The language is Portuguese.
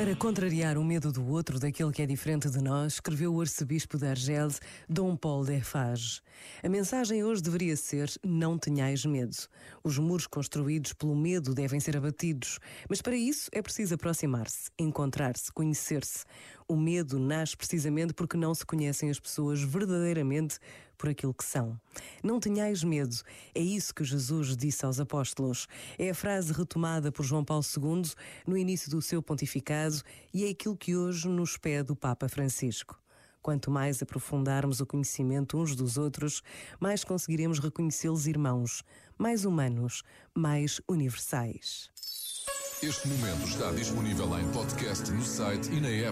Para contrariar o medo do outro, daquele que é diferente de nós, escreveu o arcebispo de Argel, Dom Paul Derfage. A mensagem hoje deveria ser: não tenhais medo. Os muros construídos pelo medo devem ser abatidos, mas para isso é preciso aproximar-se, encontrar-se, conhecer-se. O medo nasce precisamente porque não se conhecem as pessoas verdadeiramente por aquilo que são. Não tenhais medo, é isso que Jesus disse aos apóstolos. É a frase retomada por João Paulo II no início do seu pontificado e é aquilo que hoje nos pede o Papa Francisco. Quanto mais aprofundarmos o conhecimento uns dos outros, mais conseguiremos reconhecê-los irmãos, mais humanos, mais universais. Este momento está disponível em podcast no site e na app.